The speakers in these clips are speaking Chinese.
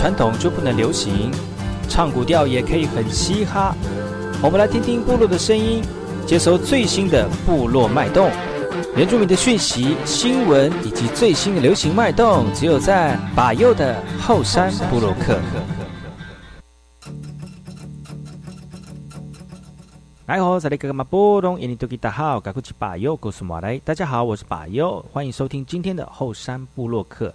传统就不能流行，唱古调也可以很嘻哈。我们来听听部落的声音，接收最新的部落脉动、原住民的讯息、新闻以及最新的流行脉动，只有在把右的后山部落克。来好，这里哥哥马波东，印尼多吉大好，赶快去把右告诉马来。大家好，我是把右，欢迎收听今天的后山部落客。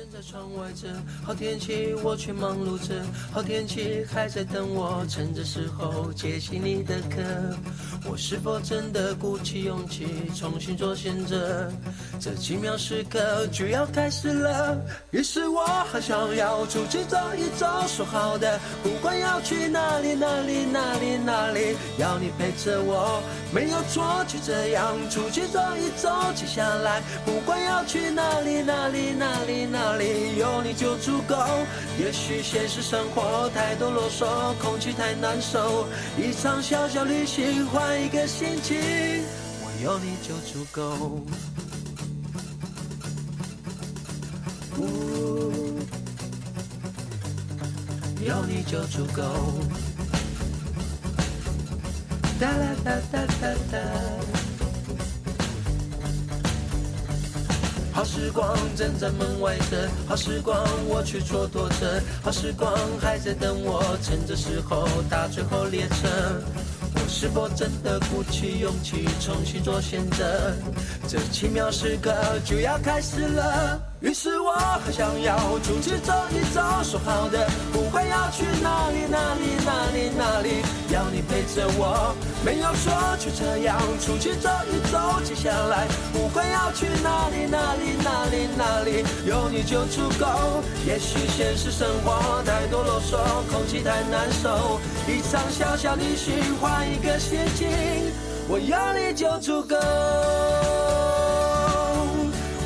正在窗外着，好天气我却忙碌着，好天气还在等我，趁着时候接起你的课。我是否真的鼓起勇气重新做选择？这奇妙时刻就要开始了，于是我好想要出去走一走，说好的，不管要去哪里哪里哪里哪里，要你陪着我，没有错，就这样出去走一走。接下来不管要去哪里哪里哪里哪。里有你就足够。也许现实生活太多啰嗦，空气太难受。一场小小旅行，换一个心情，我有你就足够。有你就足够。哒啦哒哒哒哒。好时光正在门外等，好时光我却蹉跎着，好时光还在等我，趁着时候搭最后列车。我是否真的鼓起勇气重新做选择？这奇妙时刻就要开始了。于是我很想要出去走一走，说好的不管要去哪里哪里哪里哪里，要你陪着我，没有说，就这样出去走一走。接下来不管要去哪里哪里哪里哪里，有你就足够。也许现实生活太多啰嗦，空气太难受，一场小小旅行换一个心情，我有你就足够。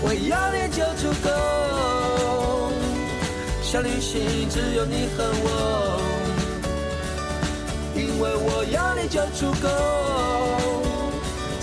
我要你就足够，小旅行只有你和我，因为我要你就足够。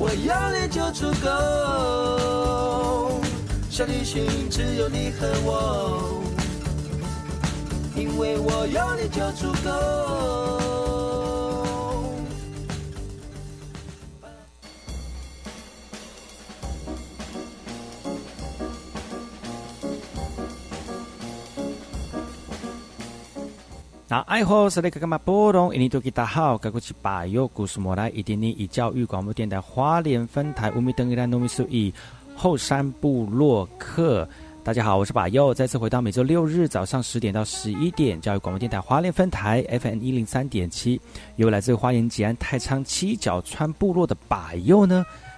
我要你就足够，小旅行只有你和我，因为我有你就足够。那爱好是那个干嘛波动？印尼多吉大好，该过去把右故事莫来，一点你以教育广播电台花莲分台乌米登伊兰糯米苏以后山部落客。大家好，我是把右，再次回到每周六日早上十点到十一点，教育广播电台花莲分台 FM 一零三点七，由来自花莲吉安太仓七角川部落的把右呢。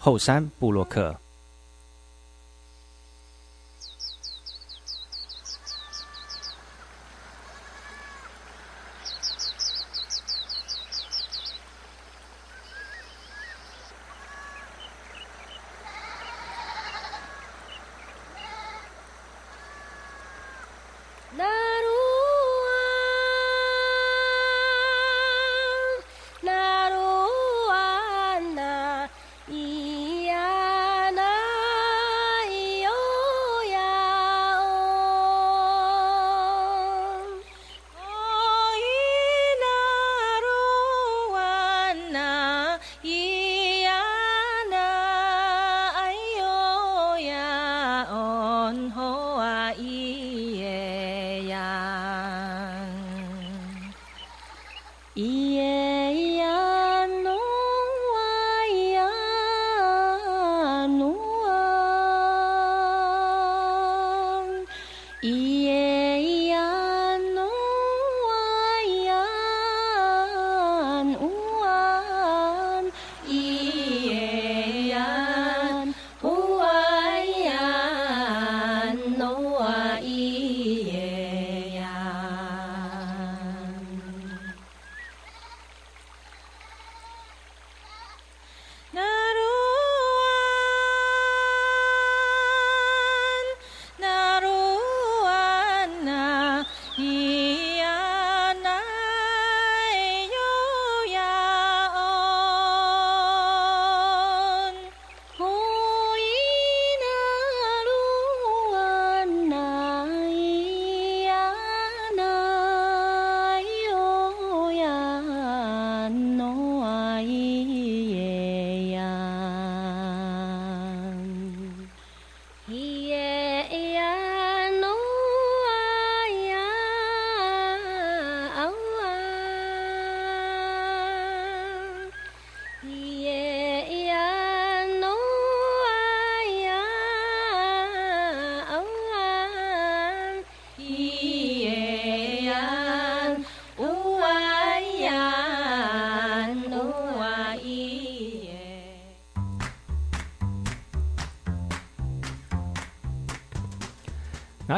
后山布洛克。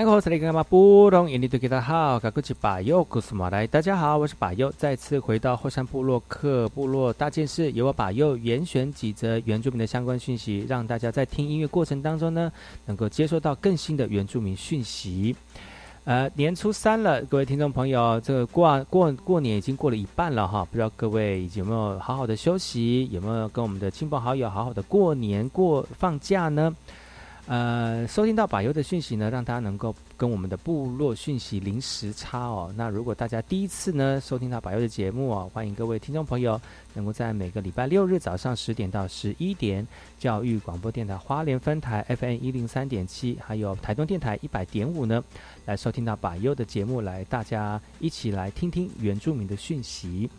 大家好，我是巴佑，再次回到后山部落克部落大件事，由我巴佑。严选几则原住民的相关讯息，让大家在听音乐过程当中呢，能够接收到更新的原住民讯息。呃，年初三了，各位听众朋友，这个过过过年已经过了一半了。哈，不知道各位有没有好好的休息，有没有跟我们的亲朋好友好好的过年过放假呢？呃，收听到把优的讯息呢，让大家能够跟我们的部落讯息零时差哦。那如果大家第一次呢收听到把优的节目哦，欢迎各位听众朋友能够在每个礼拜六日早上十点到十一点，教育广播电台花莲分台 FM 一零三点七，还有台东电台一百点五呢，来收听到把优的节目，来大家一起来听听原住民的讯息。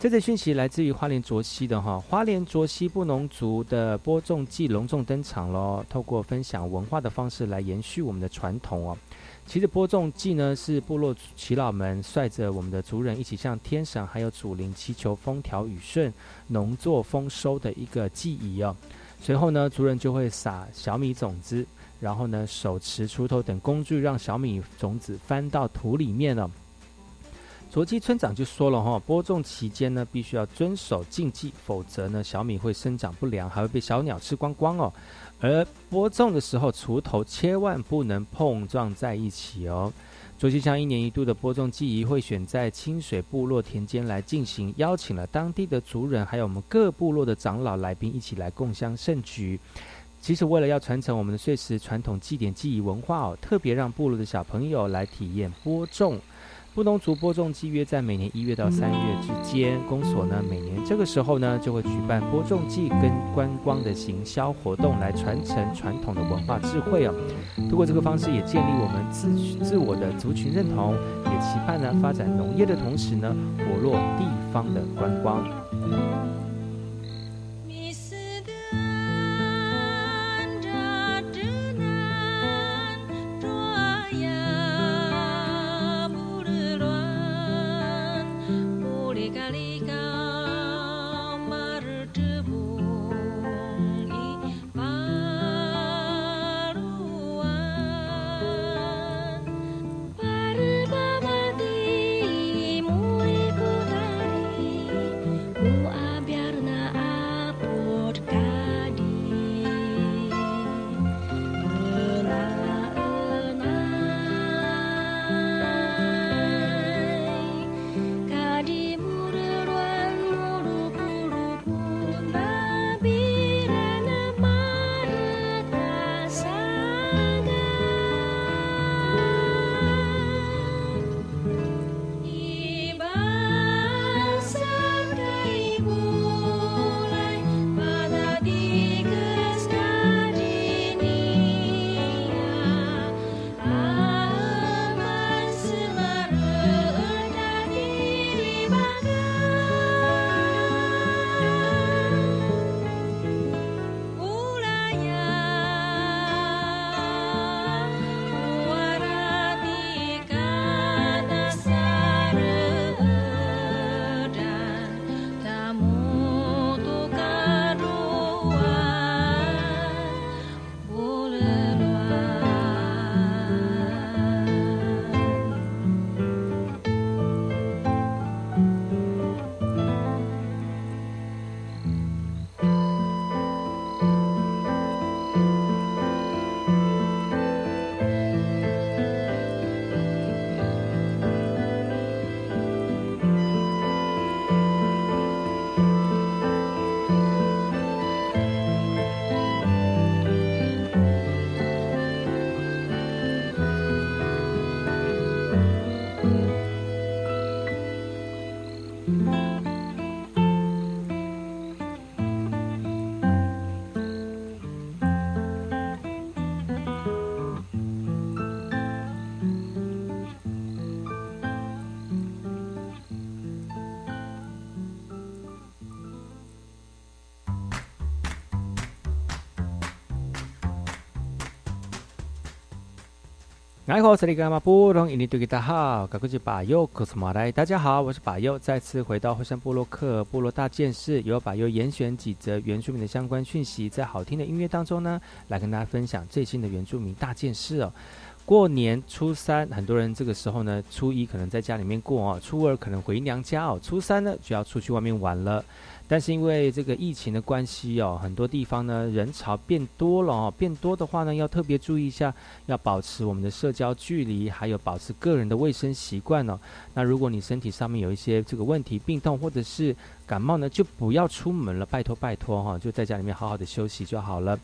这则讯息来自于花莲卓西的哈，花莲卓西布农族的播种季隆重登场喽。透过分享文化的方式来延续我们的传统哦。其实播种季呢，是部落耆老们率着我们的族人一起向天神还有祖灵祈求风调雨顺、农作丰收的一个记忆哦。随后呢，族人就会撒小米种子，然后呢，手持锄头等工具，让小米种子翻到土里面了。卓基村长就说了哈，播种期间呢，必须要遵守禁忌，否则呢，小米会生长不良，还会被小鸟吃光光哦。而播种的时候，锄头千万不能碰撞在一起哦。卓基乡一年一度的播种祭仪会选在清水部落田间来进行，邀请了当地的族人，还有我们各部落的长老来宾一起来共襄盛举。其实为了要传承我们的碎石传统祭典祭仪文化哦，特别让部落的小朋友来体验播种。布农族播种季约在每年一月到三月之间，公所呢每年这个时候呢就会举办播种季跟观光的行销活动，来传承传统的文化智慧哦。通过这个方式，也建立我们自自我的族群认同，也期盼呢发展农业的同时呢，活络地方的观光。你好，这里是马布隆，印尼对大家好，我是巴佑，克斯马来。大家好，我是巴佑，再次回到火山部落克部落大件事，由巴佑严选几则原住民的相关讯息，在好听的音乐当中呢，来跟大家分享最新的原住民大件事哦。过年初三，很多人这个时候呢，初一可能在家里面过哦，初二可能回娘家哦，初三呢就要出去外面玩了。但是因为这个疫情的关系哦，很多地方呢人潮变多了哦，变多的话呢，要特别注意一下，要保持我们的社交距离，还有保持个人的卫生习惯哦。那如果你身体上面有一些这个问题、病痛或者是感冒呢，就不要出门了，拜托拜托哈，就在家里面好好的休息就好了。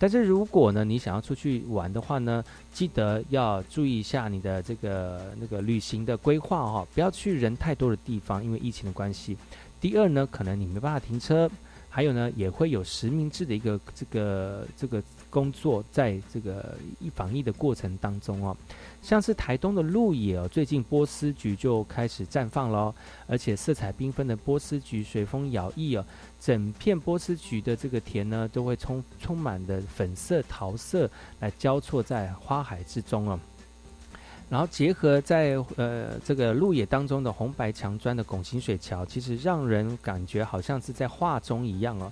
但是如果呢你想要出去玩的话呢，记得要注意一下你的这个那个旅行的规划哈，不要去人太多的地方，因为疫情的关系。第二呢，可能你没办法停车，还有呢，也会有实名制的一个这个这个工作，在这个疫防疫的过程当中哦，像是台东的鹿野哦，最近波斯菊就开始绽放了，而且色彩缤纷的波斯菊随风摇曳哦，整片波斯菊的这个田呢，都会充充满的粉色、桃色来交错在花海之中哦。然后结合在呃这个路野当中的红白墙砖的拱形水桥，其实让人感觉好像是在画中一样哦。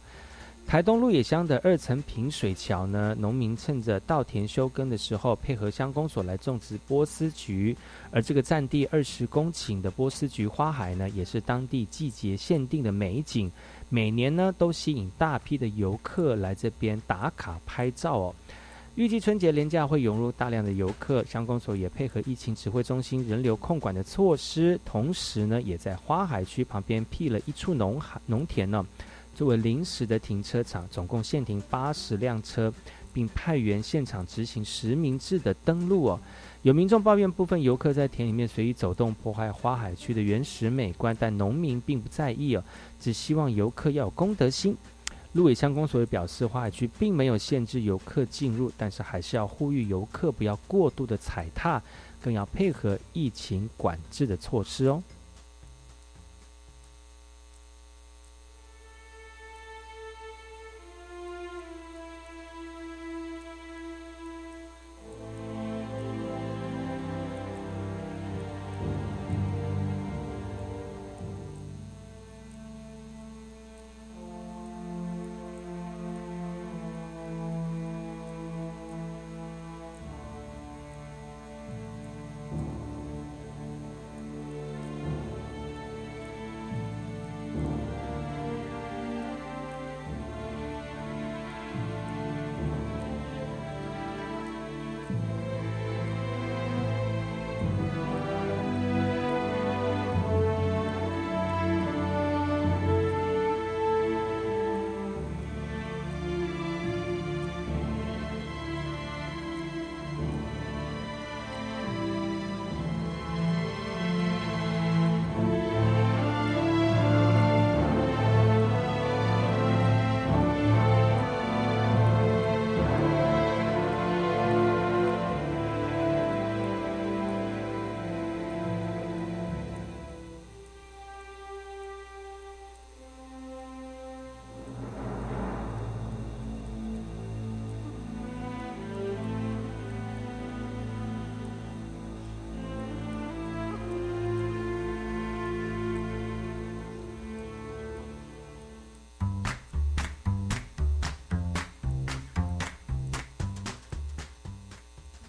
台东鹿野乡的二层平水桥呢，农民趁着稻田休耕的时候，配合乡公所来种植波斯菊，而这个占地二十公顷的波斯菊花海呢，也是当地季节限定的美景，每年呢都吸引大批的游客来这边打卡拍照哦。预计春节连假会涌入大量的游客，乡公所也配合疫情指挥中心人流控管的措施，同时呢，也在花海区旁边辟了一处农海农田呢，作为临时的停车场，总共限停八十辆车，并派员现场执行实名制的登录哦。有民众抱怨部分游客在田里面随意走动，破坏花海区的原始美观，但农民并不在意哦，只希望游客要有公德心。鹿尾乡公所也表示，花海区并没有限制游客进入，但是还是要呼吁游客不要过度的踩踏，更要配合疫情管制的措施哦。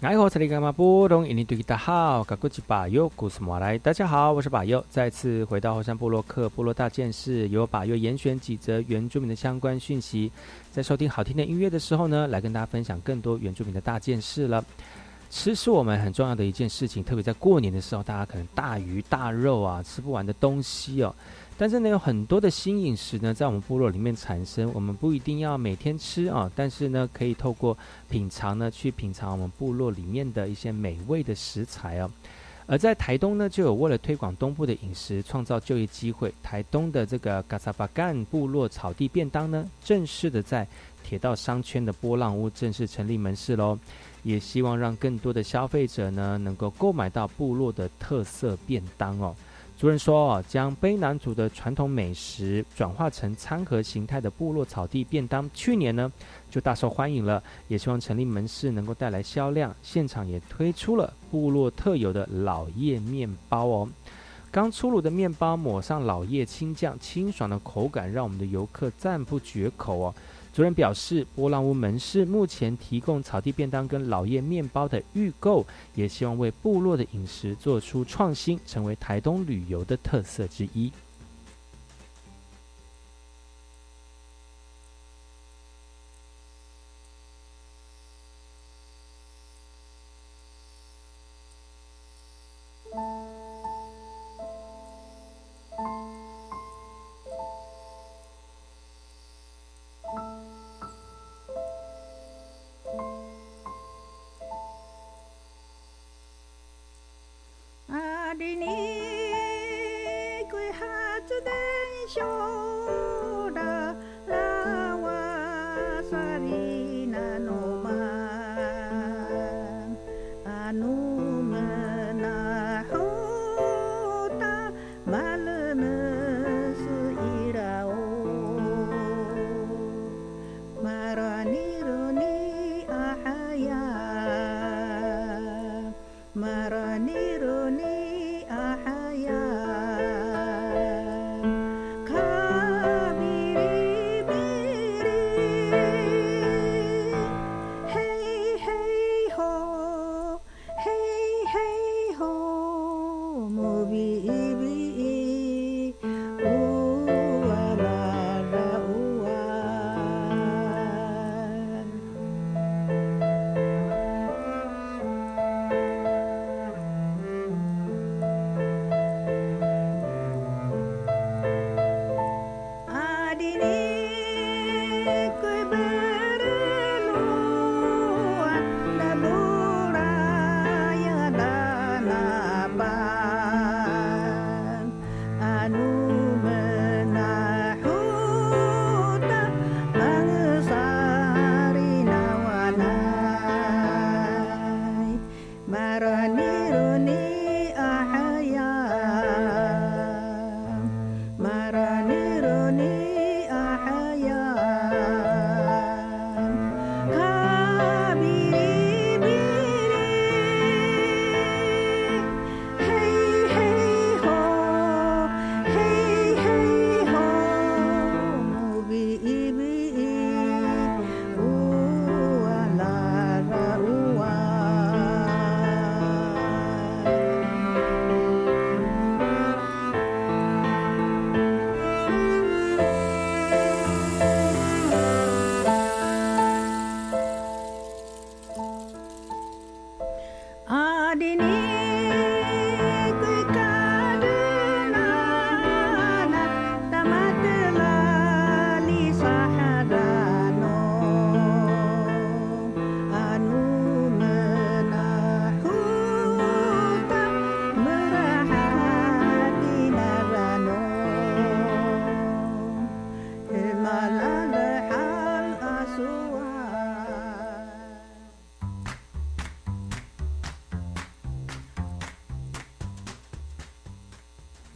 爱好这里干嘛不懂？印尼对大家好，我是巴佑，故事马来。大家好，我是巴佑，再次回到后山部落克部落大件事，由巴佑严选几则原住民的相关讯息，在收听好听的音乐的时候呢，来跟大家分享更多原住民的大件事了。吃是我们很重要的一件事情，特别在过年的时候，大家可能大鱼大肉啊，吃不完的东西哦。但是呢，有很多的新饮食呢，在我们部落里面产生。我们不一定要每天吃啊，但是呢，可以透过品尝呢，去品尝我们部落里面的一些美味的食材哦。而在台东呢，就有为了推广东部的饮食，创造就业机会，台东的这个嘎萨巴干部落草地便当呢，正式的在铁道商圈的波浪屋正式成立门市喽，也希望让更多的消费者呢，能够购买到部落的特色便当哦。主任说：“将卑南族的传统美食转化成餐盒形态的部落草地便当，去年呢就大受欢迎了。也希望成立门市能够带来销量。现场也推出了部落特有的老叶面包哦，刚出炉的面包抹上老叶青酱，清爽的口感让我们的游客赞不绝口哦。”主任表示，波浪屋门市目前提供草地便当跟老叶面包的预购，也希望为部落的饮食做出创新，成为台东旅游的特色之一。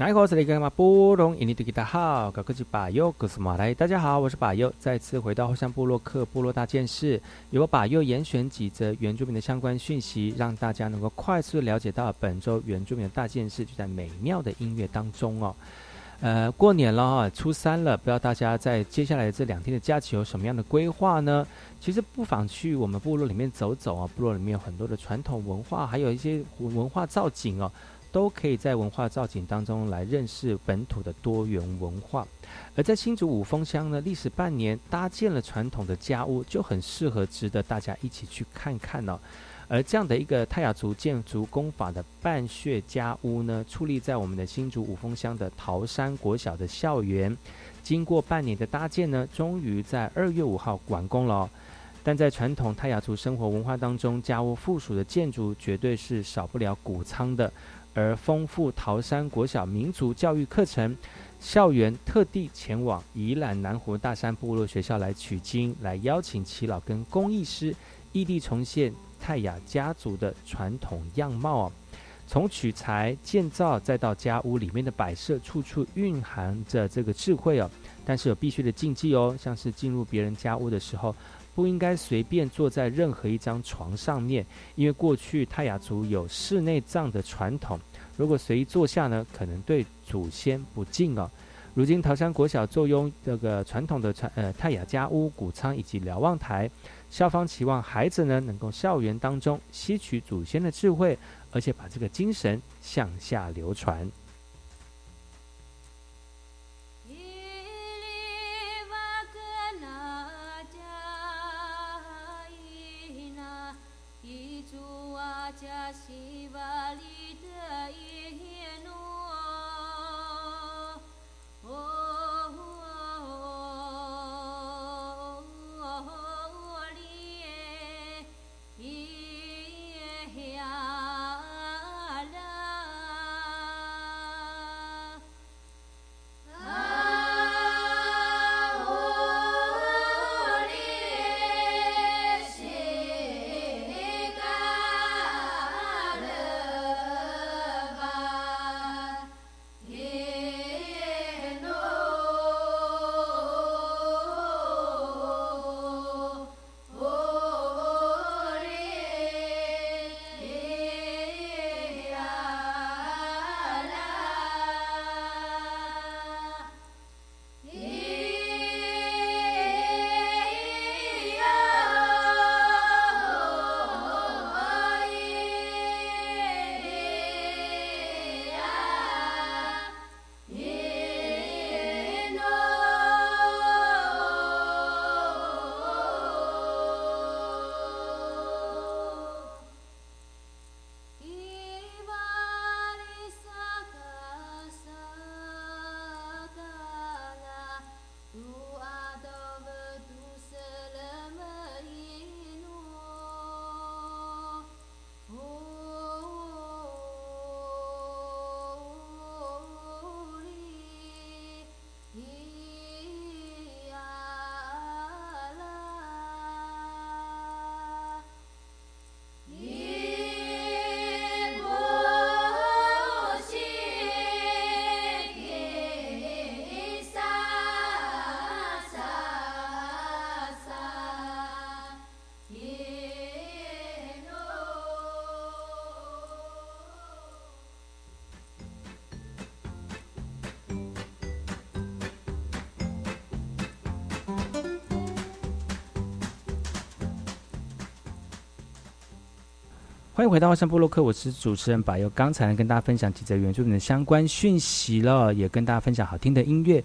大家好，我是巴佑，再次回到后山部落克部落大件事，由我巴佑严选几则原住民的相关讯息，让大家能够快速了解到本周原住民的大件事，就在美妙的音乐当中哦。呃，过年了哈，初三了，不知道大家在接下来这两天的假期有什么样的规划呢？其实不妨去我们部落里面走走啊，部落里面有很多的传统文化，还有一些文化造景哦。都可以在文化造景当中来认识本土的多元文化，而在新竹五峰乡呢，历时半年搭建了传统的家屋，就很适合值得大家一起去看看哦。而这样的一个泰雅族建筑工法的半穴家屋呢，矗立在我们的新竹五峰乡的桃山国小的校园，经过半年的搭建呢，终于在二月五号完工了。但在传统泰雅族生活文化当中，家屋附属的建筑绝对是少不了谷仓的。而丰富桃山国小民族教育课程。校园特地前往宜兰南湖大山部落学校来取经，来邀请耆老跟工艺师异地重现泰雅家族的传统样貌哦。从取材、建造，再到家屋里面的摆设，处处蕴含着这个智慧哦。但是有必须的禁忌哦，像是进入别人家屋的时候，不应该随便坐在任何一张床上面，因为过去泰雅族有室内葬的传统。如果随意坐下呢，可能对祖先不敬哦。如今桃山国小坐拥这个传统的传呃泰雅家屋、谷仓以及瞭望台，校方期望孩子呢能够校园当中吸取祖先的智慧，而且把这个精神向下流传。欢迎回到外山部落客，我是主持人柏佑。刚才跟大家分享几则原住民的相关讯息了，也跟大家分享好听的音乐。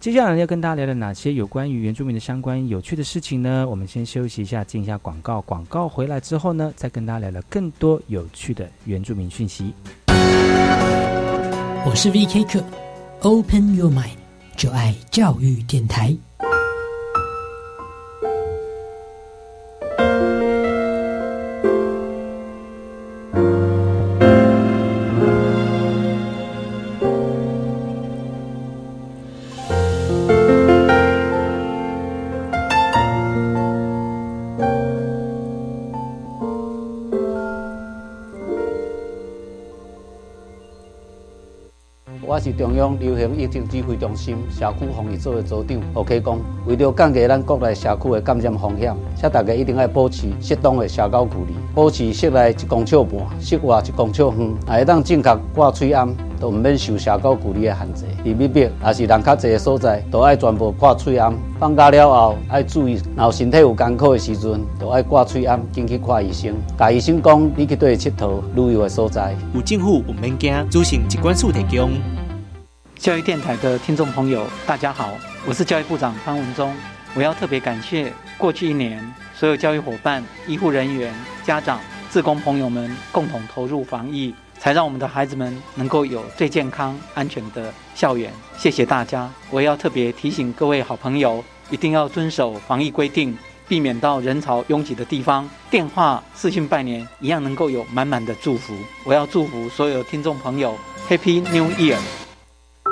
接下来要跟大家聊聊哪些有关于原住民的相关有趣的事情呢？我们先休息一下，进一下广告。广告回来之后呢，再跟大家聊聊更多有趣的原住民讯息。我是 V.K. 客，Open Your Mind，就爱教育电台。中央流行疫情指挥中心社区防疫组的组长何启光，为了降低咱国内社区的感染风险，请大家一定要保持适当的社交距离，保持室内一公尺半，室外一公尺远，也会当正确挂嘴安，都唔免受社交距离的限制。而密也是人较侪的所在，都爱全部挂嘴安。放假了后，爱注意，然后身体有艰苦的时阵，都爱挂嘴安，进去看医生。甲医生讲，你去对佚佗旅游的所在。有政府唔免惊，主行机关处提供。教育电台的听众朋友，大家好，我是教育部长潘文忠。我要特别感谢过去一年所有教育伙伴、医护人员、家长、自工朋友们共同投入防疫，才让我们的孩子们能够有最健康、安全的校园。谢谢大家！我要特别提醒各位好朋友，一定要遵守防疫规定，避免到人潮拥挤的地方，电话视讯拜年一样能够有满满的祝福。我要祝福所有听众朋友 Happy New Year！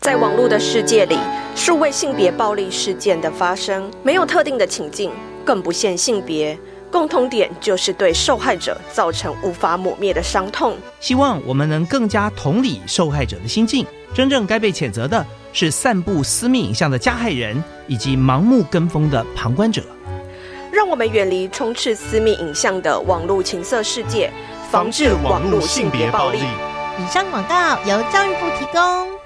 在网络的世界里，数位性别暴力事件的发生没有特定的情境，更不限性别。共同点就是对受害者造成无法抹灭的伤痛。希望我们能更加同理受害者的心境。真正该被谴责的是散布私密影像的加害人，以及盲目跟风的旁观者。让我们远离充斥私密影像的网络情色世界，防治网络性别暴力。以上广告由教育部提供。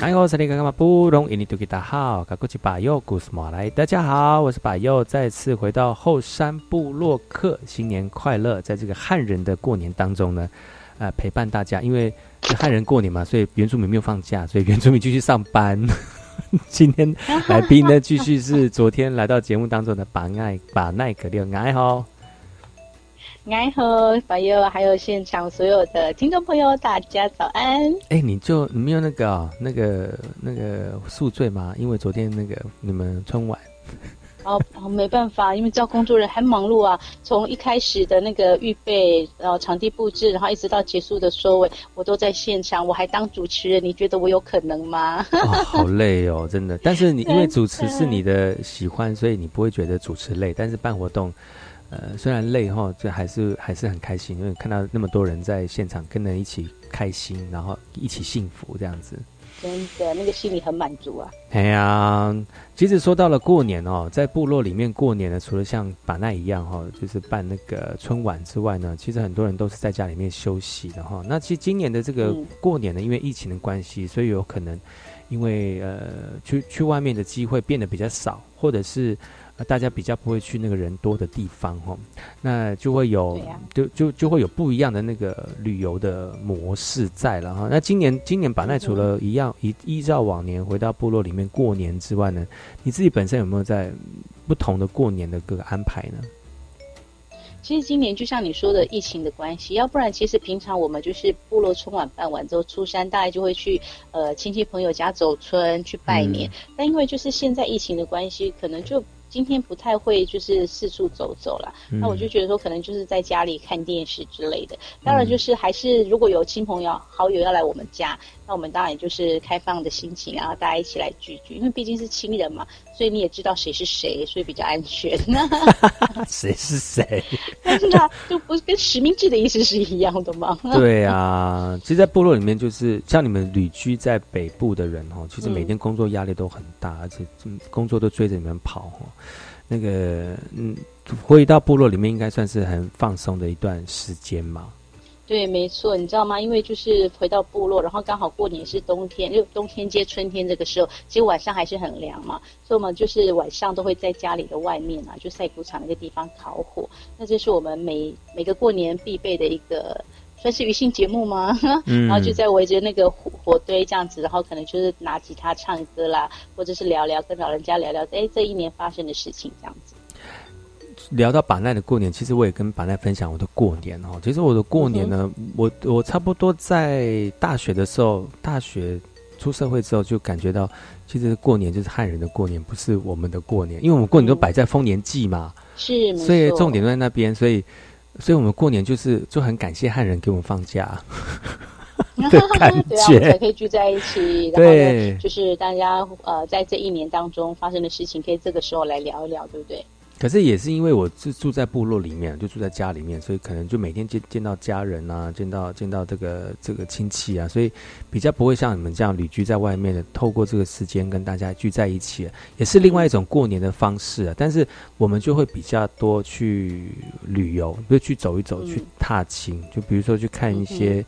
哎，我是那个干嘛不容易？你都给大好，赶过去把右故事马来。大家好，我是把右，再次回到后山部落客，新年快乐！在这个汉人的过年当中呢，呃，陪伴大家，因为是汉人过年嘛，所以原住民没有放假，所以原住民继续上班。今天来宾呢，继续是昨天来到节目当中的把爱把奈格六爱好。爱好，朋友，还有现场所有的听众朋友，大家早安！哎，你就你没有那个那个那个宿醉吗？因为昨天那个你们春晚。哦，没办法，因为招工作人很忙碌啊。从一开始的那个预备，然后场地布置，然后一直到结束的收尾，我都在现场，我还当主持人。你觉得我有可能吗？好累哦，真的。但是你因为主持是你的喜欢，所以你不会觉得主持累。但是办活动。呃，虽然累哈，这还是还是很开心，因为看到那么多人在现场跟人一起开心，然后一起幸福这样子，真的那个心里很满足啊。哎呀，其实说到了过年哦，在部落里面过年呢，除了像把那一样哈，就是办那个春晚之外呢，其实很多人都是在家里面休息的哈。那其实今年的这个过年呢，因为疫情的关系，所以有可能因为呃去去外面的机会变得比较少，或者是。大家比较不会去那个人多的地方哈，那就会有就就就会有不一样的那个旅游的模式在了哈。那今年今年板奈除了一样依依照往年回到部落里面过年之外呢，你自己本身有没有在不同的过年的各个安排呢？其实今年就像你说的疫情的关系，要不然其实平常我们就是部落春晚办完之后出山，大概就会去呃亲戚朋友家走村去拜年。但因为就是现在疫情的关系，可能就今天不太会就是四处走走了，那我就觉得说可能就是在家里看电视之类的。当然就是还是如果有亲朋友好友要来我们家，那我们当然就是开放的心情，然后大家一起来聚聚，因为毕竟是亲人嘛，所以你也知道谁是谁，所以比较安全。谁是谁？但是呢，就不是跟实名制的意思是一样的吗？对啊，其实，在部落里面，就是像你们旅居在北部的人哦，其实每天工作压力都很大，而且工作都追着你们跑哦。那个，嗯，回到部落里面应该算是很放松的一段时间嘛。对，没错，你知道吗？因为就是回到部落，然后刚好过年是冬天，就冬天接春天这个时候，其实晚上还是很凉嘛，所以我们就是晚上都会在家里的外面啊，就赛谷场那个地方烤火。那这是我们每每个过年必备的一个。算是娱乐节目吗？然后就在围着那个火火堆这样子，然后可能就是拿吉他唱歌啦，或者是聊聊跟老人家聊聊，哎，这一年发生的事情这样子。聊到板奈的过年，其实我也跟板奈分享我的过年哦。其实我的过年呢，我我差不多在大学的时候，大学出社会之后就感觉到，其实过年就是汉人的过年，不是我们的过年，因为我们过年都摆在丰年祭嘛，是，所以重点都在那边，所以。所以，我们过年就是就很感谢汉人给我们放假。的感对啊，我们才。可以聚在一起。然后对呢，就是大家呃，在这一年当中发生的事情，可以这个时候来聊一聊，对不对？可是也是因为我是住在部落里面，就住在家里面，所以可能就每天见见到家人啊，见到见到这个这个亲戚啊，所以比较不会像你们这样旅居在外面的，透过这个时间跟大家聚在一起，也是另外一种过年的方式啊。但是我们就会比较多去旅游，比如去走一走，嗯去踏青，就比如说去看一些。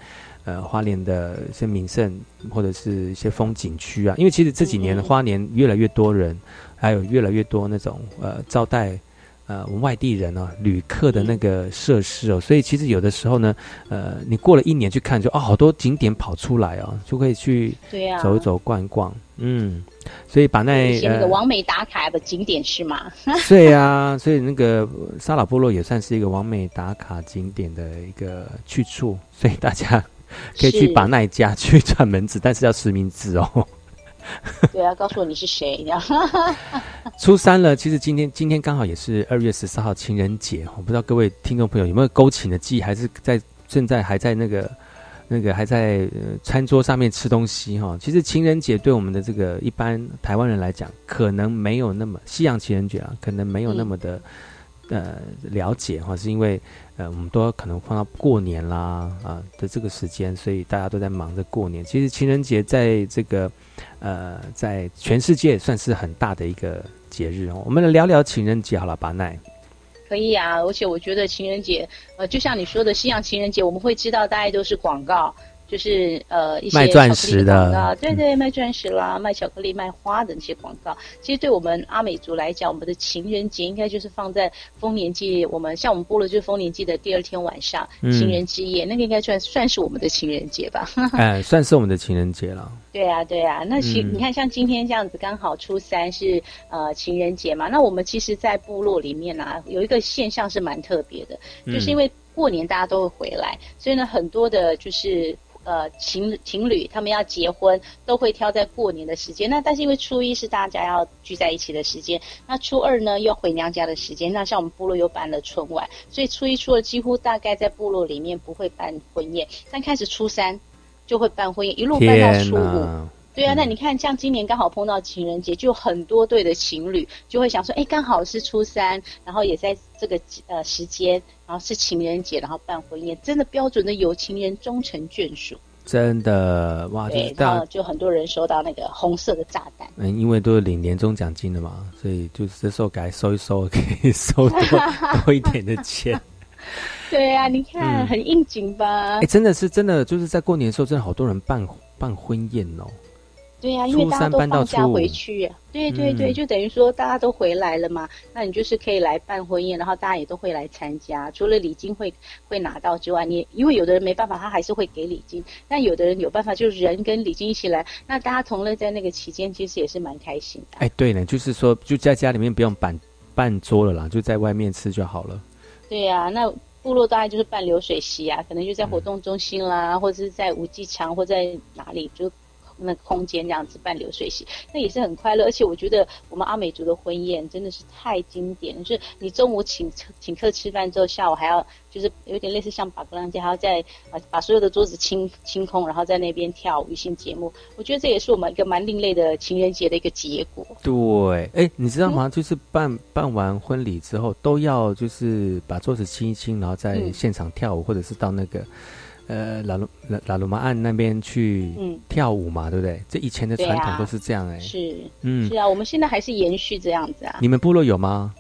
呃，花莲的一些名胜或者是一些风景区啊，因为其实这几年花莲越来越多人，还有越来越多那种呃招待呃我们外地人哦旅客的那个设施哦，所以其实有的时候呢，呃，你过了一年去看就，哦好多景点跑出来哦，就可以去对啊走一走逛一逛，嗯，所以把那一些那个呃完美打卡的景点是吗？对呀、所以那个沙老部落也算是一个完美打卡景点的一个去处，所以大家可以去把那一家去串门子，但是要实名制哦。对啊，告诉我你是谁，这样。初三了，其实今天今天刚好也是二月十四号情人节，我不知道各位听众朋友有没有勾起的记忆，还是在正在还在那个那个还在呃餐桌上面吃东西哈。其实情人节对我们的这个一般台湾人来讲，可能没有那么西洋情人节啊，可能没有那么的、呃了解哈，是因为呃我们都可能碰到过年啦啊的这个时间，所以大家都在忙着过年。其实情人节在这个呃在全世界算是很大的一个节日哦。我们来聊聊情人节好了，巴奈。可以啊，而且我觉得情人节，呃，就像你说的，西洋情人节，我们会知道大概都是广告，就是呃一些卖钻石的巧克力广告对对，卖钻石啦，卖巧克力、卖花的那些广告。其实对我们阿美族来讲，我们的情人节应该就是放在丰年祭，我们像我们部落就是丰年祭的第二天晚上，嗯情人之夜，那个应该算算是我们的情人节吧。哎，算是我们的情人节了。对啊，对啊，那其、嗯你看，像今天这样子，刚好初三是呃情人节嘛。那我们其实，在部落里面啊，有一个现象是蛮特别的，嗯就是因为过年大家都会回来，所以呢，很多的就是呃情情侣他们要结婚，都会挑在过年的时间。那但是因为初一是大家要聚在一起的时间，那初二呢又回娘家的时间。那像我们部落又办了春晚，所以初一、初二几乎大概在部落里面不会办婚宴，但开始初三就会办婚宴，一路办到初五。哪！对啊，那你看，像今年刚好碰到情人节，就有很多对的情侣就会想说，哎，刚好是初三，然后也在这个呃时间，然后是情人节，然后办婚宴，真的标准的有情人终成眷属。真的哇，就是对，然大后就很多人收到那个红色的炸弹。嗯，因为都是领年终奖金的嘛，所以就是这时候给它收一收，可以收多 多一点的钱。对啊，你看、嗯很应景吧哎、？真的是真的，就是在过年的时候，真的好多人办办婚宴哦。对呀、因为大家都放假回去、啊，对对对，嗯就等于说大家都回来了嘛，那你就是可以来办婚宴，然后大家也都会来参加。除了礼金会会拿到之外，你因为有的人没办法，他还是会给礼金，但有的人有办法，就是人跟礼金一起来，那大家同乐在那个期间，其实也是蛮开心的。哎、对呢，就是说就在家里面不用办办桌了啦，就在外面吃就好了。对呀、那部落大概就是办流水席啊，可能就在活动中心啦，或者是在五技场或在哪里就。那个空间这样子办流水席，那也是很快乐。而且我觉得我们阿美族的婚宴真的是太经典了，就是你中午请请客吃饭之后，下午还要就是有点类似像把格浪街，还要在把把所有的桌子清清空，然后在那边跳舞性节目。我觉得这也是我们一个蛮另类的情人节的一个结果。对，哎，你知道吗？就是办办完婚礼之后，都要就是把桌子清一清，然后在嗯现场跳舞，或者是到那个呃拉鲁拉拉鲁马岸那边去嗯跳舞嘛，对不对？这以前的传统都是这样哎、是，嗯是啊，我们现在还是延续这样子啊。你们部落有吗？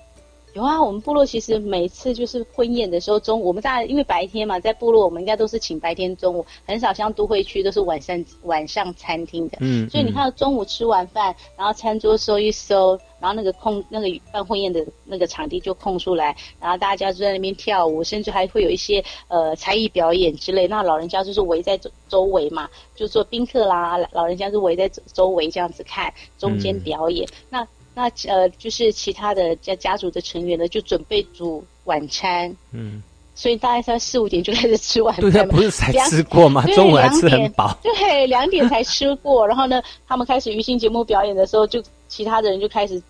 有啊，我们部落其实每次就是婚宴的时候，中午我们大家因为白天嘛，在部落我们应该都是请白天中午，很少像都会区都是晚上晚上餐厅的。嗯所以你看到中午吃完饭，然后餐桌收一收，然后那个空那个办婚宴的那个场地就空出来，然后大家就在那边跳舞，甚至还会有一些呃才艺表演之类。那老人家就是围在周周围嘛，就做宾客啦，老人家是围在周周围这样子看中间嗯表演。那那呃，就是其他的家家族的成员呢，就准备煮晚餐，嗯，所以大概在四五点就开始吃晚餐对。不是才吃过吗？中午还吃很饱。对，两点才吃过，然后呢，他们开始娱星节目表演的时候，就其他的人就开始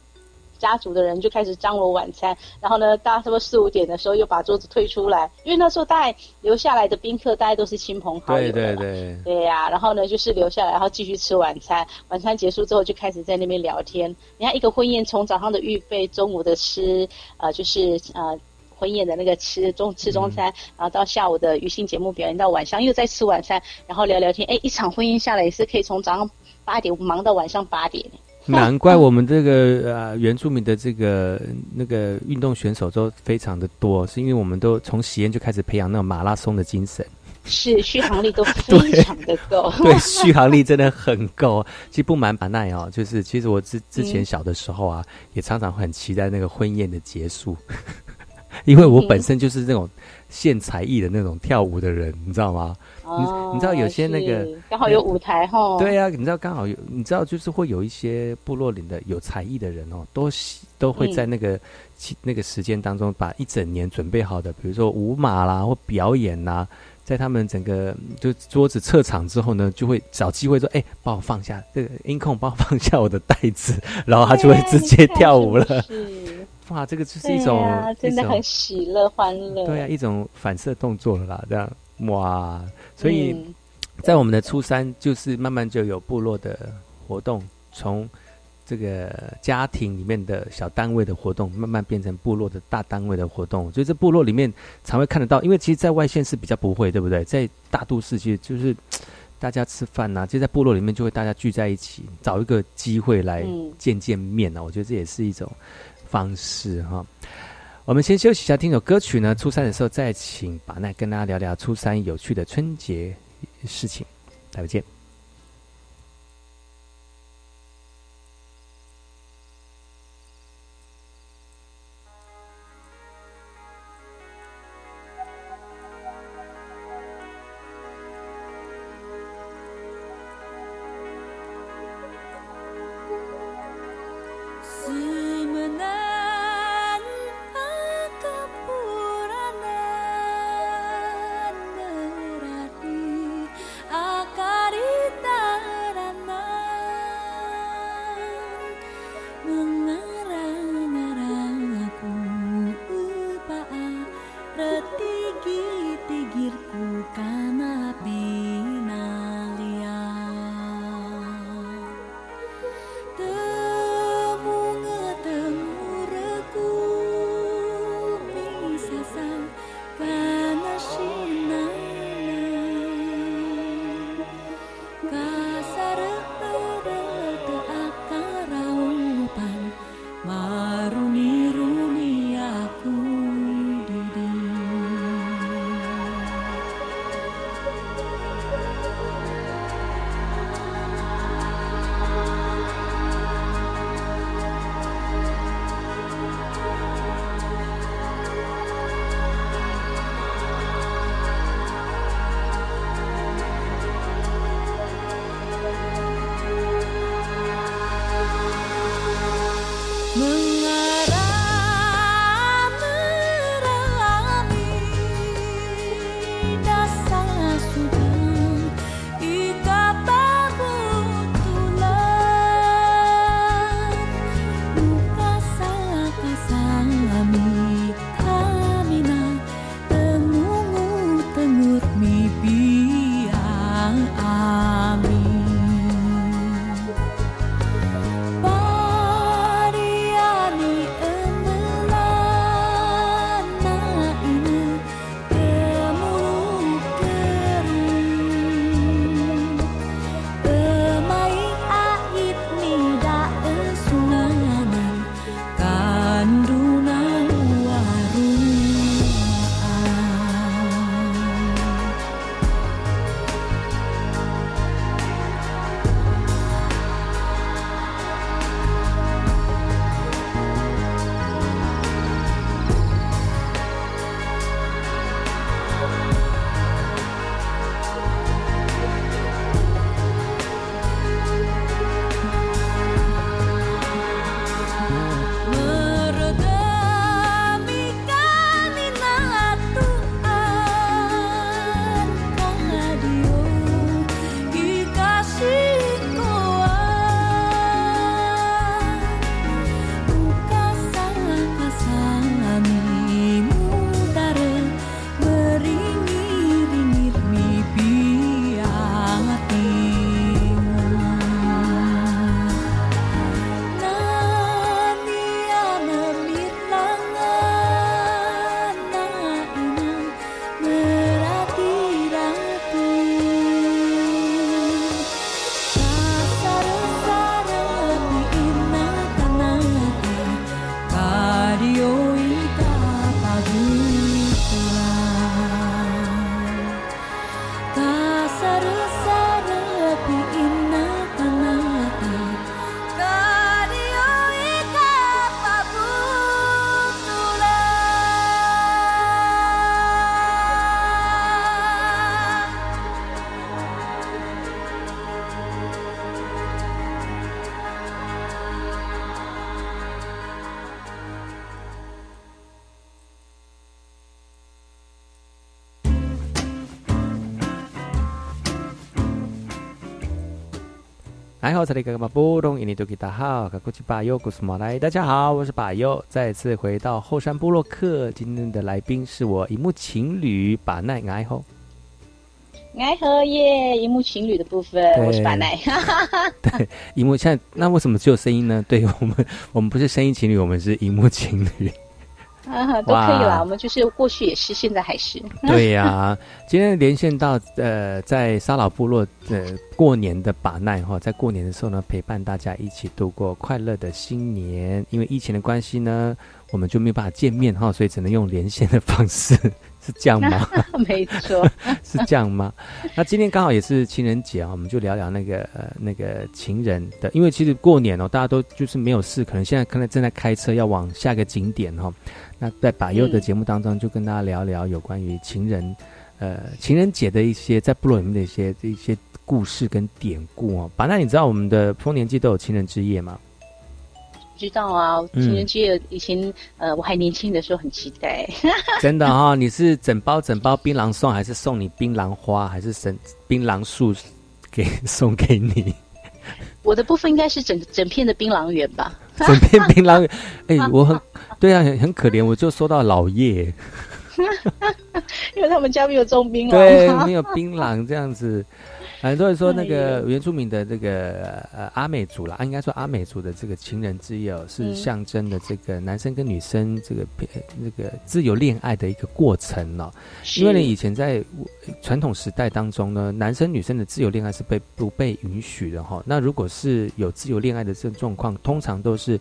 家族的人就开始张罗晚餐，然后呢，大家差不多四五点的时候又把桌子退出来，因为那时候大概留下来的宾客大概都是亲朋好友，对对对，对呀，然后呢就是留下来，然后继续吃晚餐，晚餐结束之后就开始在那边聊天。你看一个婚宴从早上的预备，中午的吃，呃，就是呃。婚宴的那个吃中吃中餐，然后到下午的娱性节目表演，到晚上又在吃晚餐，然后聊聊天。哎，一场婚宴下来也是可以从早上八点忙到晚上八点。难怪我们这个呃原住民的这个那个运动选手都非常的多，是因为我们都从喜宴就开始培养那种马拉松的精神。是续航力都非常的够。对，续航力真的很够。其实不瞒把奈哦，就是其实我之之前小的时候啊，也常常很期待那个婚宴的结束。因为我本身就是那种献才艺的那种跳舞的人，你知道吗？你你知道有些那个刚好有舞台哈？对呀，你知道刚好有，你知道就是会有一些部落里的有才艺的人哦，都都会在那个那个时间当中把一整年准备好的，比如说舞马啦或表演呐，在他们整个就桌子撤场之后呢，就会找机会说：“哎，帮我放下这个音控，帮我放下我的袋子。”然后他就会直接跳舞了。哇，这个就是一种真的很喜乐欢乐。对啊，一种反射动作了啦，这样哇，所以在我们的初三，就是慢慢就有部落的活动，从这个家庭里面的小单位的活动，慢慢变成部落的大单位的活动。所以这部落里面常会看得到，因为其实，在外县是比较不会，对不对？在大都市，其实就是大家吃饭呐，就在部落里面就会大家聚在一起，找一个机会来见见面呢。我觉得这也是一种。方式哈，我们先休息一下，听首歌曲呢。初三的时候再请把奈跟大家聊聊初三有趣的春节事情，待会见。来好，这里格马波东印尼多吉达好，格古吉巴尤古斯马来，大家好，我是巴尤，再次回到后山部落客，今天的来宾是我荧幕情侣把奈爱后。爱和耶，荧幕情侣的部分，我是把奈。对，荧幕现在那为什么只有声音呢？对我们，我们不是声音情侣，我们是荧幕情侣。啊，都可以啦。我们就是过去也是，现在还是。对呀，今天连线到呃，在沙老部落的过年的把奈哈，在过年的时候呢，陪伴大家一起度过快乐的新年。因为疫情的关系呢，我们就没有办法见面哈，所以只能用连线的方式，是这样吗？没错，是这样吗？那今天刚好也是情人节啊，我们就聊聊那个呃那个情人的，因为其实过年哦，大家都就是没有事，可能现在可能正在开车要往下个景点哈。那在把优的节目当中，就跟大家聊聊有关于情人，呃，情人节的一些在部落里面的一些一些故事跟典故哦。把那你知道我们的丰年祭都有情人之夜吗？知道啊，情人节以前呃我还年轻的时候很期待。真的哈，你是整包整包槟榔送，还是送你槟榔花，还是整槟榔树给 送给你？我的部分应该是整整片的槟榔园吧。整片槟榔园，哎，我很。对啊，很很可怜，我就收到老叶，因为他们家没有种槟榔，对，没有槟榔这样子。很多人说那个 原住民的这个呃阿美族啦，应该说阿美族的这个情人之夜是象征的这个男生跟女生这个那个自由恋爱的一个过程哦。因为呢，以前在传统时代当中呢，男生女生的自由恋爱是被不被允许的哈。那如果是有自由恋爱的这种状况，通常都是。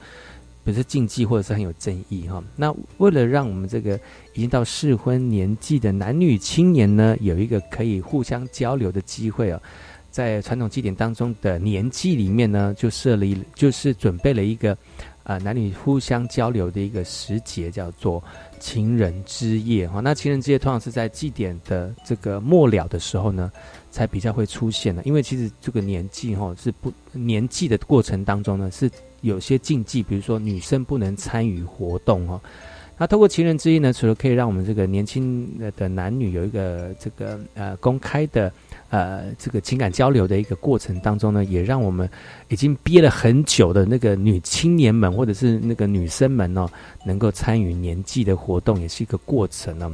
不是禁忌，或者是很有争议哈。那为了让我们这个已经到适婚年纪的男女青年呢，有一个可以互相交流的机会哦，在传统祭典当中的年纪里面呢，就设立，就是准备了一个啊男女互相交流的一个时节，叫做情人之夜哈。那情人之夜通常是在祭典的这个末了的时候呢，才比较会出现的，因为其实这个年纪哈是不年纪的过程当中呢是。有些禁忌，比如说女生不能参与活动哦。那透过情人之夜呢，除了可以让我们这个年轻的男女有一个这个呃公开的呃这个情感交流的一个过程当中呢，也让我们已经憋了很久的那个女青年们或者是那个女生们哦，能够参与年纪的活动，也是一个过程呢。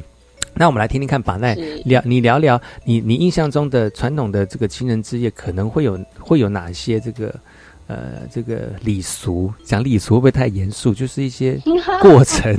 那我们来听听看，把奈聊你聊聊你你印象中的传统的这个情人之夜可能会有会有哪些这个。呃，这个礼俗讲礼俗会不会太严肃？就是一些 过程。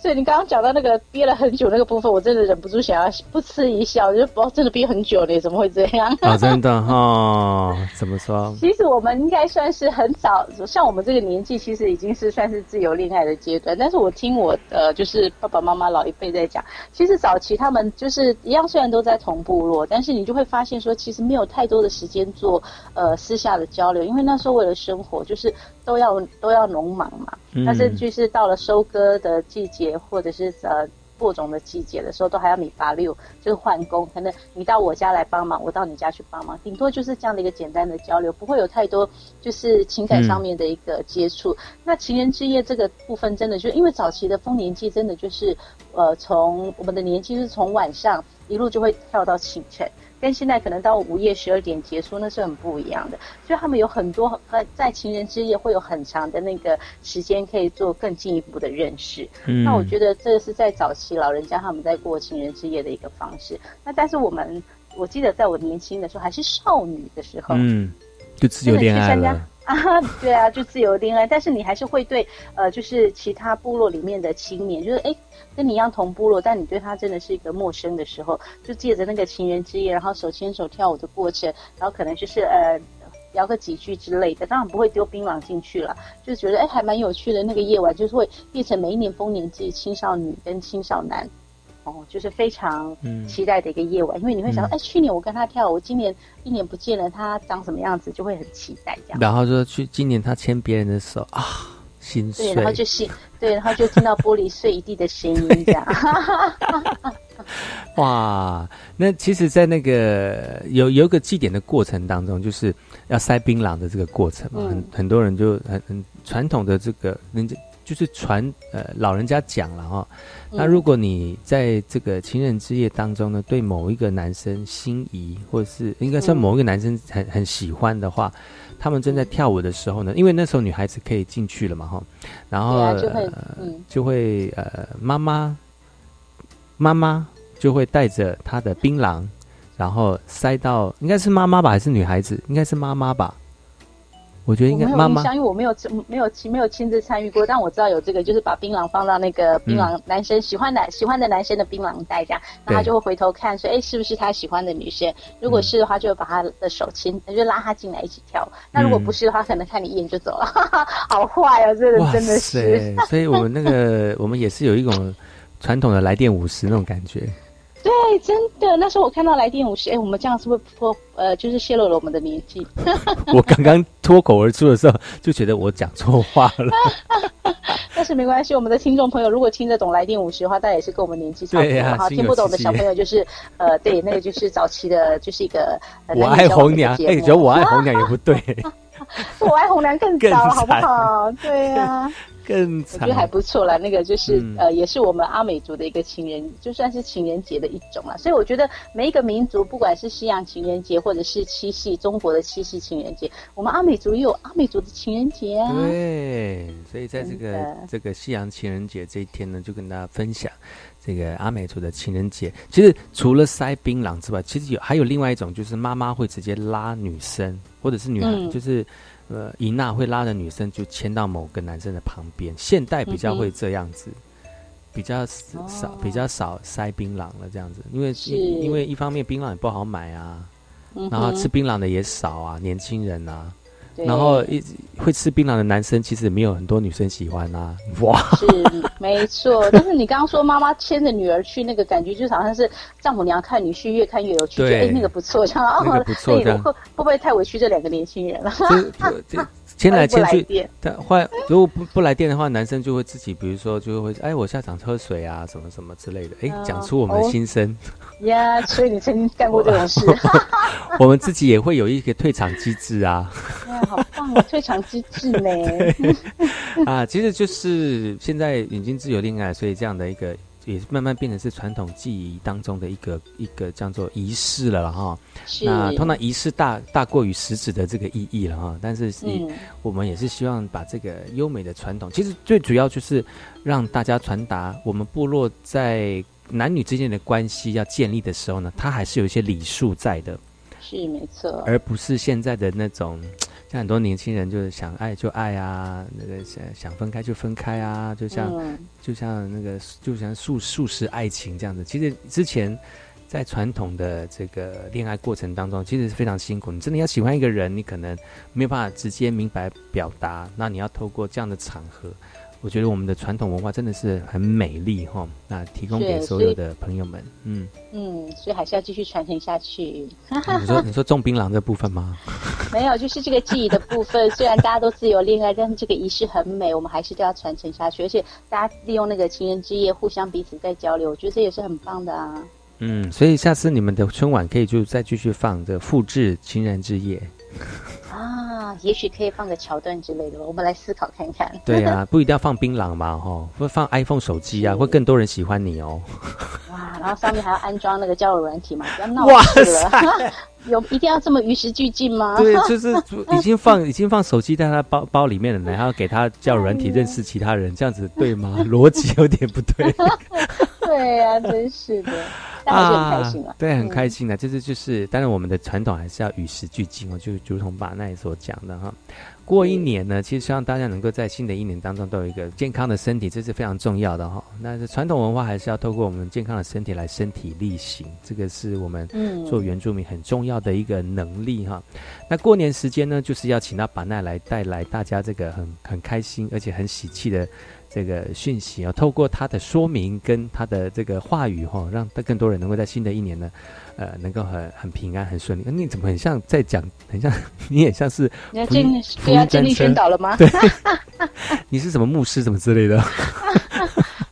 所以你刚刚讲到那个憋了很久那个部分，我真的忍不住想要 不吃一笑，就不真的憋很久了，怎么会这样？啊，真的哈？怎么说？其实我们应该算是很早，像我们这个年纪，其实已经是算是自由恋爱的阶段。但是我听我的就是爸爸妈妈老一辈在讲，其实早期他们就是一样，虽然都在同部落，但是你就会发现说，其实没有太多的时间做呃私下的交流，因为那时候为了生活，就是都要都要农忙嘛。但是就是到了收割的季节，或者是呃播种的季节的时候，都还要米八六，就是换工。可能你到我家来帮忙，我到你家去帮忙，顶多就是这样的一个简单的交流，不会有太多就是情感上面的一个接触。那情人之夜这个部分，真的就因为早期的丰年祭，真的就是呃从我们的年纪是从晚上一路就会跳到清晨。跟现在可能到午夜十二点结束，那是很不一样的。所以他们有很多呃，在情人之夜会有很长的那个时间，可以做更进一步的认识。那我觉得这是在早期老人家他们在过情人之夜的一个方式。那但是我们，我记得在我年轻的时候，还是少女的时候，嗯，就自由恋爱了啊，对啊，就自由恋爱。但是你还是会对呃，就是其他部落里面的青年，就是哎。跟你一样同部落，但你对他真的是一个陌生的时候，就借着那个情人之夜，然后手牵手跳舞的过程，然后可能就是呃聊个几句之类的，当然不会丢槟榔进去了，就觉得哎还蛮有趣的那个夜晚，就是会变成每一年丰年祭青少女跟青少男，哦，就是非常期待的一个夜晚，因为你会想哎去年我跟他跳舞，今年一年不见了，他长什么样子，就会很期待这样。然后说去今年他牵别人的手啊。对，然后就心，对，然后就听到玻璃碎一地的声音，这样。哇，那其实，在那个有有一个祭典的过程当中，就是要塞槟榔的这个过程嘛，很很多人就很很传统的这个人家。就是传呃老人家讲了哈。嗯那如果你在这个情人之夜当中呢，对某一个男生心仪，或者是应该算某一个男生很很喜欢的话，他们正在跳舞的时候呢，因为那时候女孩子可以进去了嘛哈，然后、啊就会呃嗯就会呃妈妈妈妈就会带着她的槟榔，然后塞到应该是妈妈吧，还是女孩子？应该是妈妈吧。我觉得应该妈妈我没有印象，因为我没有没有亲没有亲自参与过，但我知道有这个，就是把槟榔放到那个槟榔、嗯男生喜欢男喜欢的男生的槟榔袋这样，那他就会回头看说，哎，是不是他喜欢的女生？如果是的话，就会把他的手牵，就拉他进来一起跳。那如果不是的话，可能看你一眼就走了，哈哈，好坏哦，这个真的是。所以我们那个我们也是有一种传统的来电五十那种感觉。对，真的，那时候我看到来电五十，哎，我们这样是不是脱呃，就是泄露了我们的年纪？我刚刚脱口而出的时候，就觉得我讲错话了。但是没关系，我们的听众朋友如果听得懂来电五十的话，大家也是跟我们年纪差不多对呀哈。心有听不懂的小朋友就是呃，对，那个就是早期的，就是一个、呃、我爱红娘，哎，觉得我爱红娘也不对，我爱红娘更更早了，好不好？对呀、更惨我觉得。还不错啦，那个就是、嗯呃，也是我们阿美族的一个情人，就算是情人节的一种啦。所以我觉得每一个民族，不管是西洋情人节，或者是七夕中国的七夕情人节，我们阿美族也有阿美族的情人节啊。对，所以在这个这个西洋情人节这一天呢，就跟大家分享这个阿美族的情人节。其实除了塞槟榔之外，其实有还有另外一种，就是妈妈会直接拉女生，或者是女孩，嗯就是呃姨娜会拉着女生就牵到某个男生的旁边。现代比较会这样子。比较少少比较少塞槟榔了这样子，因为因因为一方面槟榔也不好买啊，嗯然后吃槟榔的也少啊，年轻人啊，对然后一直会吃槟榔的男生，其实没有很多女生喜欢啊。哇，是没错，但是你刚刚说妈妈牵着女儿去，那个感觉就好像是丈母娘看女婿越看越有趣，觉得哎那个不错，这样哦，那个不错会不会太委屈这两个年轻人了？这这牵来牵去但换如果不不来电的话，男生就会自己，比如说就会哎，我下场喝水啊，什么什么之类的，哎，嗯讲出我们的心声。呀所以你曾经干过这种事，我们自己也会有一个退场机制啊。哎呀，好棒哦，退场机制呢？啊，其实就是现在已经自由恋爱，所以这样的一个也是慢慢变成是传统记忆当中的一个一个叫做仪式了啦哈。那通常仪式大大过于实质的这个意义了哈，但是也、嗯我们也是希望把这个优美的传统，其实最主要就是让大家传达我们部落在男女之间的关系要建立的时候呢，它还是有一些礼数在的。是没错，而不是现在的那种，像很多年轻人就是想爱就爱啊，那个想想分开就分开啊，就像、嗯就像那个就像素素食爱情这样子。其实之前在传统的这个恋爱过程当中，其实是非常辛苦。你真的要喜欢一个人，你可能没有办法直接明白表达，那你要透过这样的场合。我觉得我们的传统文化真的是很美丽哈，那提供给所有的朋友们，嗯，嗯，所以还是要继续传承下去。你说 你说种槟榔这部分吗？没有，就是这个记忆的部分。虽然大家都自由恋爱，但是这个仪式很美，我们还是都要传承下去。而且大家利用那个情人之夜，互相彼此在交流，我觉得这也是很棒的啊。嗯，所以下次你们的春晚可以就再继续放这复制情人之夜。啊，也许可以放个桥段之类的吧，我们来思考看看。对啊，不一定要放槟榔嘛，哈，会放 iPhone 手机啊，会更多人喜欢你哦。哇，然后上面还要安装那个交友软体嘛，不要闹哇事了。有一定要这么与时俱进吗？对，就是 已经放已经放手机在他包包里面了，然后给他交友软体认识其他人，这样子对吗？逻辑有点不对。对呀、真是的，但还是很开心啊。对，很开心的，这是就是，当然我们的传统还是要与时俱进哦，就如同把奈所讲的哈。过一年呢，其实希望大家能够在新的一年当中都有一个健康的身体，这是非常重要的哈。那这传统文化还是要透过我们健康的身体来身体力行，这个是我们嗯做原住民很重要的一个能力哈。那过年时间呢，就是要请到把奈来带来大家这个很很开心而且很喜气的这个讯息啊，透过他的说明跟他的这个话语哈，让更多人能够在新的一年呢，呃，能够很很平安很顺利。呃你怎么很像在讲，很像 你也像是你要尽力宣导了吗？对，你是什么牧师什么之类的？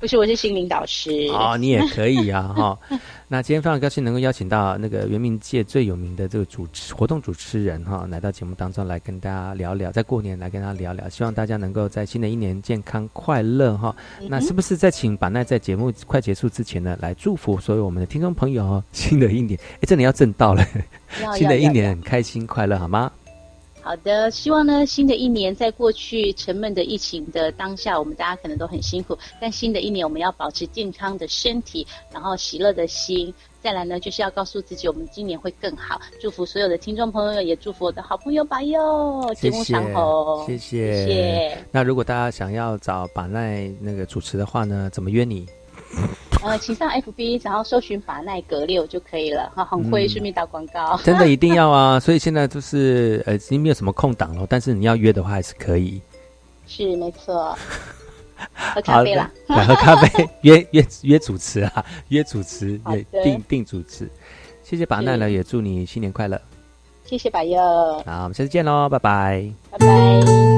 不是，我是心灵导师。哦，你也可以啊，哈。那今天非常高兴能够邀请到那个圆明界最有名的这个主持活动主持人哈，来到节目当中来跟大家聊聊，在过年来跟大家聊聊，希望大家能够在新的一年健康快乐哈。那是不是在请板奈在节目快结束之前呢，来祝福所有我们的听众朋友新的一年？哎，这里要正到了，新的一年很开心快乐，好吗？好的，希望呢，新的一年在过去沉闷的疫情的当下，我们大家可能都很辛苦。但新的一年，我们要保持健康的身体，然后喜乐的心。再来呢，就是要告诉自己，我们今年会更好。祝福所有的听众朋友，也祝福我的好朋友白佑节目长红。谢谢，谢谢。那如果大家想要找把奈那个主持的话呢，怎么约你？呃，请上 FB，然后搜寻法奈格六就可以了。哈，很会顺便打广告。真的一定要啊！所以现在就是呃，已经没有什么空档了，但是你要约的话还是可以。是没错。喝咖啡啦，来 喝咖啡，约约约主持啊，约主持，约定定主持。谢谢法奈了，也祝你新年快乐。谢谢百佑。好，我们下次见喽，拜拜。拜拜。